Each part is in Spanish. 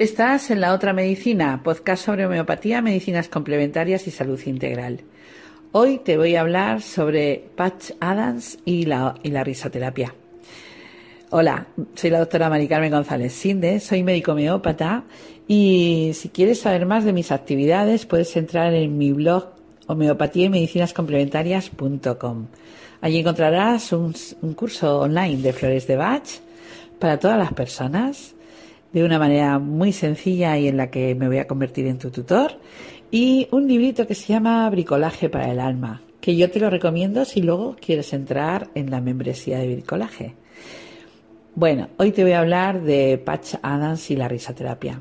Estás en La Otra Medicina, podcast sobre homeopatía, medicinas complementarias y salud integral. Hoy te voy a hablar sobre Patch Adams y la, risoterapia. Hola, soy la doctora Mari Carmen González Sinde, soy médico homeópata y si quieres saber más de mis actividades puedes entrar en mi blog homeopatía y medicinas complementarias.com. Allí encontrarás un, un curso online de flores de Bach para todas las personas de una manera muy sencilla y en la que me voy a convertir en tu tutor y un librito que se llama Bricolaje para el alma, que yo te lo recomiendo si luego quieres entrar en la membresía de bricolaje. Bueno, hoy te voy a hablar de Patch Adams y la risoterapia.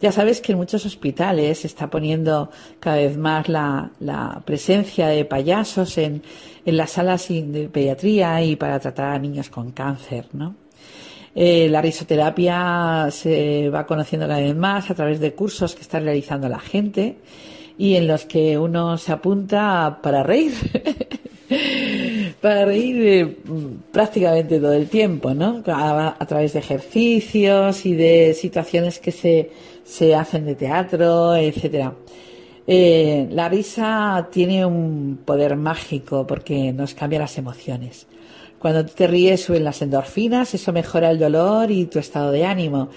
Ya sabes que en muchos hospitales se está poniendo cada vez más la, presencia de payasos en, en, las salas de pediatría y para tratar a niños con cáncer, ¿no? Eh, la risoterapia se va conociendo cada vez más a través de cursos que está realizando la gente y en los que uno se apunta para reír. para reír eh, prácticamente todo el tiempo, ¿no? A, través de ejercicios y de situaciones que se, se hacen de teatro, etcétera. Eh, la risa tiene un poder mágico porque nos cambia las emociones. Cuando te ríes suben las endorfinas, eso mejora el dolor y tu estado de ánimo.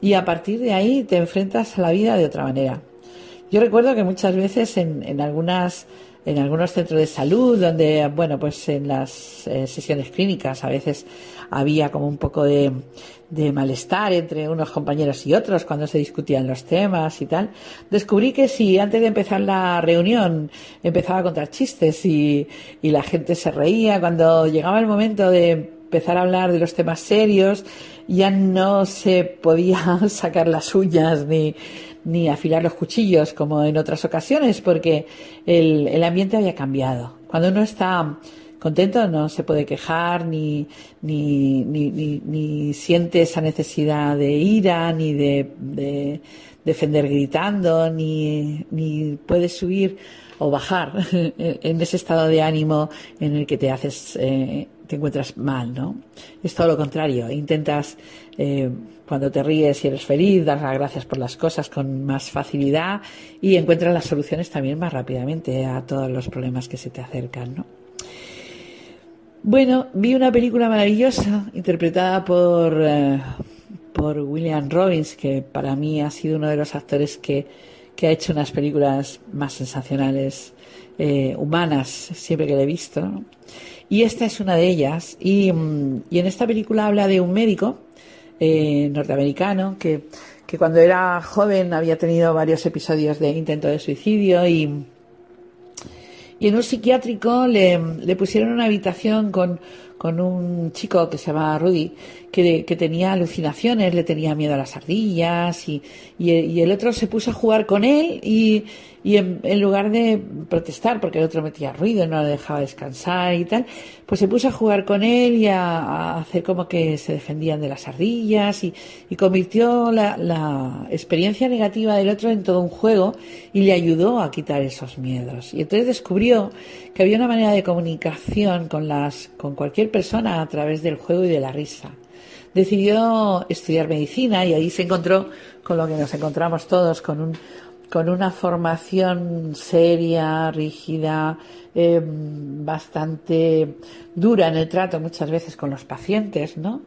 Y a partir de ahí te enfrentas a la vida de otra manera. Yo recuerdo que muchas veces en, en algunas en algunos centros de salud donde, bueno, pues en las eh, sesiones clínicas a veces había como un poco de, malestar entre unos compañeros y otros cuando se discutían los temas y tal, descubrí que si antes de empezar la reunión empezaba a contar chistes y, y la gente se reía, cuando llegaba el momento de empezar a hablar de los temas serios, ya no se podía sacar las uñas ni, ni afilar los cuchillos como en otras ocasiones, porque el, el ambiente había cambiado. Cuando uno está contento no se puede quejar ni, ni, ni, ni, siente esa necesidad de ira, ni de, defender gritando, ni, ni puede subir o bajar en ese estado de ánimo en el que te haces, eh, te encuentras mal, ¿no? Es todo lo contrario. Intentas eh, cuando te ríes y eres feliz, das las gracias por las cosas con más facilidad y encuentras las soluciones también más rápidamente a todos los problemas que se te acercan, ¿no? Bueno, vi una película maravillosa interpretada por, eh, por William Robbins, que para mí ha sido uno de los actores que, que ha hecho unas películas más sensacionales, eh, humanas, siempre que le he visto. Y esta es una de ellas. Y, mm, y en esta película habla de un médico eh, norteamericano que, que cuando era joven había tenido varios episodios de intento de suicidio y, y en un psiquiátrico le, le pusieron una habitación con, con un chico que se llamaba Rudy, que, que, tenía alucinaciones, le tenía miedo a las ardillas y, y, el otro se puso a jugar con él y, y en, lugar de protestar porque el otro metía ruido, no lo dejaba descansar y tal, pues se puso a jugar con él y a, a hacer como que se defendían de las ardillas y, y convirtió la, la, experiencia negativa del otro en todo un juego y le ayudó a quitar esos miedos. Y entonces descubrió que había una manera de comunicación con las, con cualquier persona a través del juego y de la risa decidió estudiar medicina y ahí se encontró con lo que nos encontramos todos, con, un, con una formación seria, rígida, eh, bastante dura en el trato muchas veces con los pacientes, ¿no?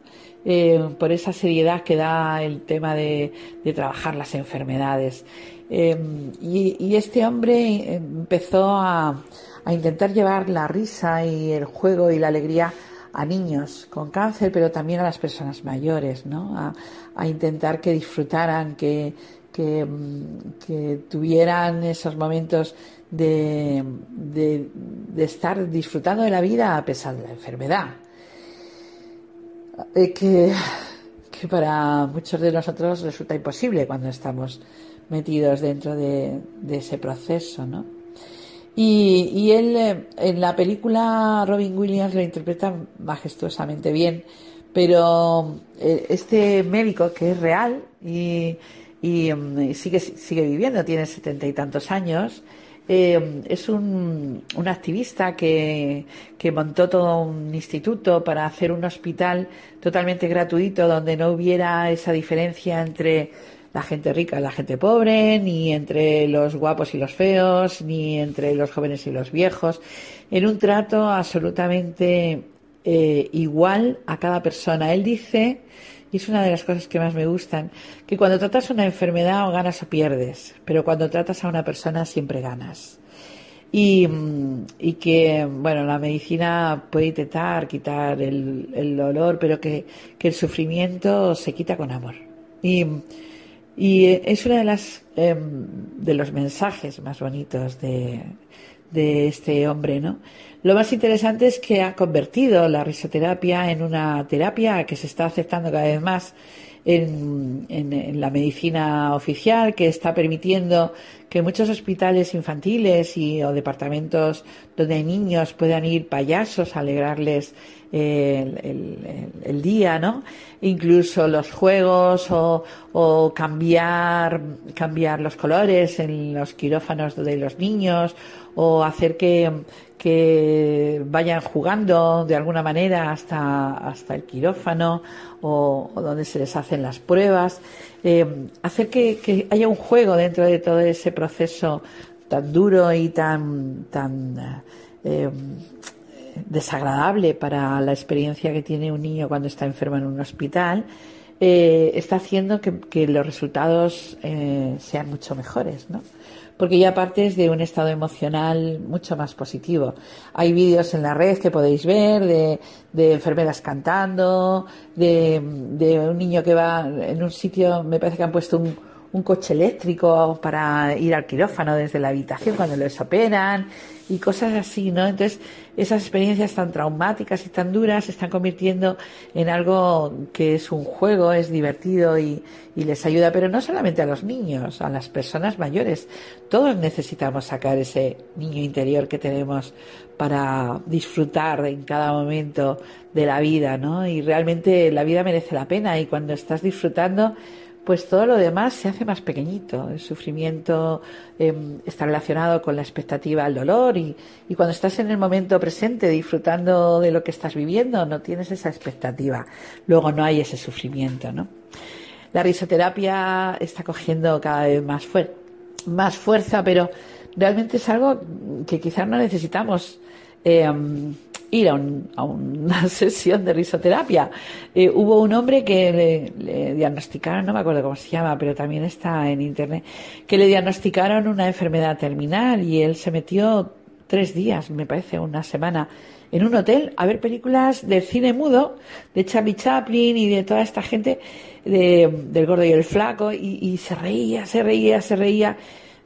Eh, por esa seriedad que da el tema de, de trabajar las enfermedades. Eh, y, y, este hombre empezó a, a intentar llevar la risa y el juego y la alegría a niños con cáncer, pero también a las personas mayores, ¿no? A, intentar que disfrutaran, que, que, mm, tuvieran esos momentos de, de, estar disfrutando de la vida a pesar de la enfermedad. Eh, que, que para muchos de nosotros resulta imposible cuando estamos metidos dentro de, de ese proceso, ¿no? Y, él eh, en la película Robin Williams lo interpreta majestuosamente bien, pero eh, este médico que es real mm, y sigue, sigue viviendo, tiene setenta y tantos años, eh, es un, un activista que, que, montó todo un instituto para hacer un hospital totalmente gratuito donde no hubiera esa diferencia entre la gente rica y la gente pobre, ni entre los guapos y los feos, ni entre los jóvenes y los viejos, en un trato absolutamente eh, igual a cada persona. Él dice, y es una de las cosas que más me gustan, que cuando tratas una enfermedad o ganas o pierdes, pero cuando tratas a una persona siempre ganas. Y, mm, y que, bueno, la medicina puede intentar quitar el, el dolor, pero que, que, el sufrimiento se quita con amor. Y, y es uno de, las, eh, de los mensajes más bonitos de, de este hombre, ¿no? Lo más interesante es que ha convertido la risoterapia en una terapia que se está aceptando cada vez más en, en, la medicina oficial, que está permitiendo que muchos hospitales infantiles y o departamentos donde hay niños puedan ir payasos a alegrarles el, el, el, día, ¿no? Incluso los juegos o, o, cambiar, cambiar los colores en los quirófanos de los niños o hacer que, que vayan jugando de alguna manera hasta, hasta el quirófano o, donde se les hacen las pruebas. Eh, hacer que, que, haya un juego dentro de todo ese proceso tan duro y tan, tan eh, desagradable para la experiencia que tiene un niño cuando está enfermo en un hospital, eh, está haciendo que, los resultados eh, sean mucho mejores, ¿no? Porque ya partes de un estado emocional mucho más positivo. Hay vídeos en la red que podéis ver de, de enfermeras cantando, de, de un niño que va en un sitio, me parece que han puesto un, un coche eléctrico para ir al quirófano desde la habitación cuando les operan y cosas así, ¿no? Entonces, esas experiencias tan traumáticas y tan duras se están convirtiendo en algo que es un juego, es divertido y, y les ayuda, pero no solamente a los niños, a las personas mayores. Todos necesitamos sacar ese niño interior que tenemos para disfrutar en cada momento de la vida, ¿no? Y realmente la vida merece la pena y cuando estás disfrutando, pues todo lo demás se hace más pequeñito. El sufrimiento eh, está relacionado con la expectativa al dolor y, y, cuando estás en el momento presente disfrutando de lo que estás viviendo no tienes esa expectativa. Luego no hay ese sufrimiento, ¿no? La risoterapia está cogiendo cada vez más, fuer más fuerza, pero realmente es algo que quizás no necesitamos. Eh, ir a, un, a, una sesión de risoterapia. Eh, hubo un hombre que le, le, diagnosticaron, no me acuerdo cómo se llama, pero también está en internet, que le diagnosticaron una enfermedad terminal y él se metió tres días, me parece, una semana, en un hotel a ver películas del cine mudo, de Charlie Chaplin y de toda esta gente, de, del gordo y el flaco, y, y se reía, se reía, se reía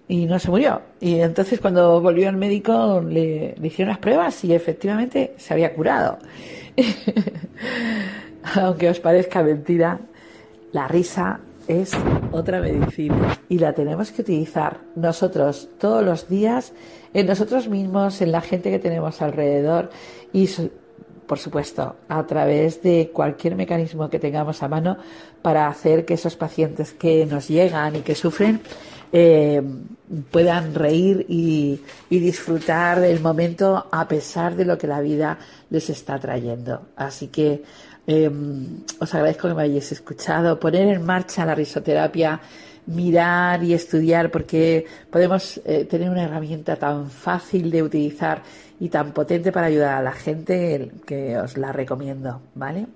y no se murió. Y entonces cuando volvió al médico le, le hicieron las pruebas y efectivamente se había curado. Aunque os parezca mentira, la risa es otra medicina y la tenemos que utilizar nosotros todos los días en nosotros mismos, en la gente que tenemos alrededor y por supuesto, a través de cualquier mecanismo que tengamos a mano para hacer que esos pacientes que nos llegan y que sufren eh, puedan reír y, disfrutar del momento a pesar de lo que la vida les está trayendo. Así que eh, os agradezco que me hayáis escuchado, poner en marcha la risoterapia, mirar y estudiar porque podemos eh, tener una herramienta tan fácil de utilizar y tan potente para ayudar a la gente que os la recomiendo, ¿vale?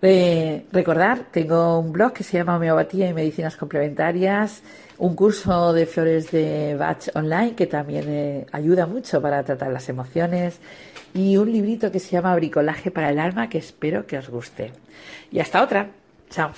Eh, recordar, tengo un blog que se llama Homeopatía y Medicinas Complementarias, un curso de flores de Bach online que también eh, ayuda mucho para tratar las emociones y un librito que se llama Bricolaje para el alma que espero que os guste. Y hasta otra. Chao.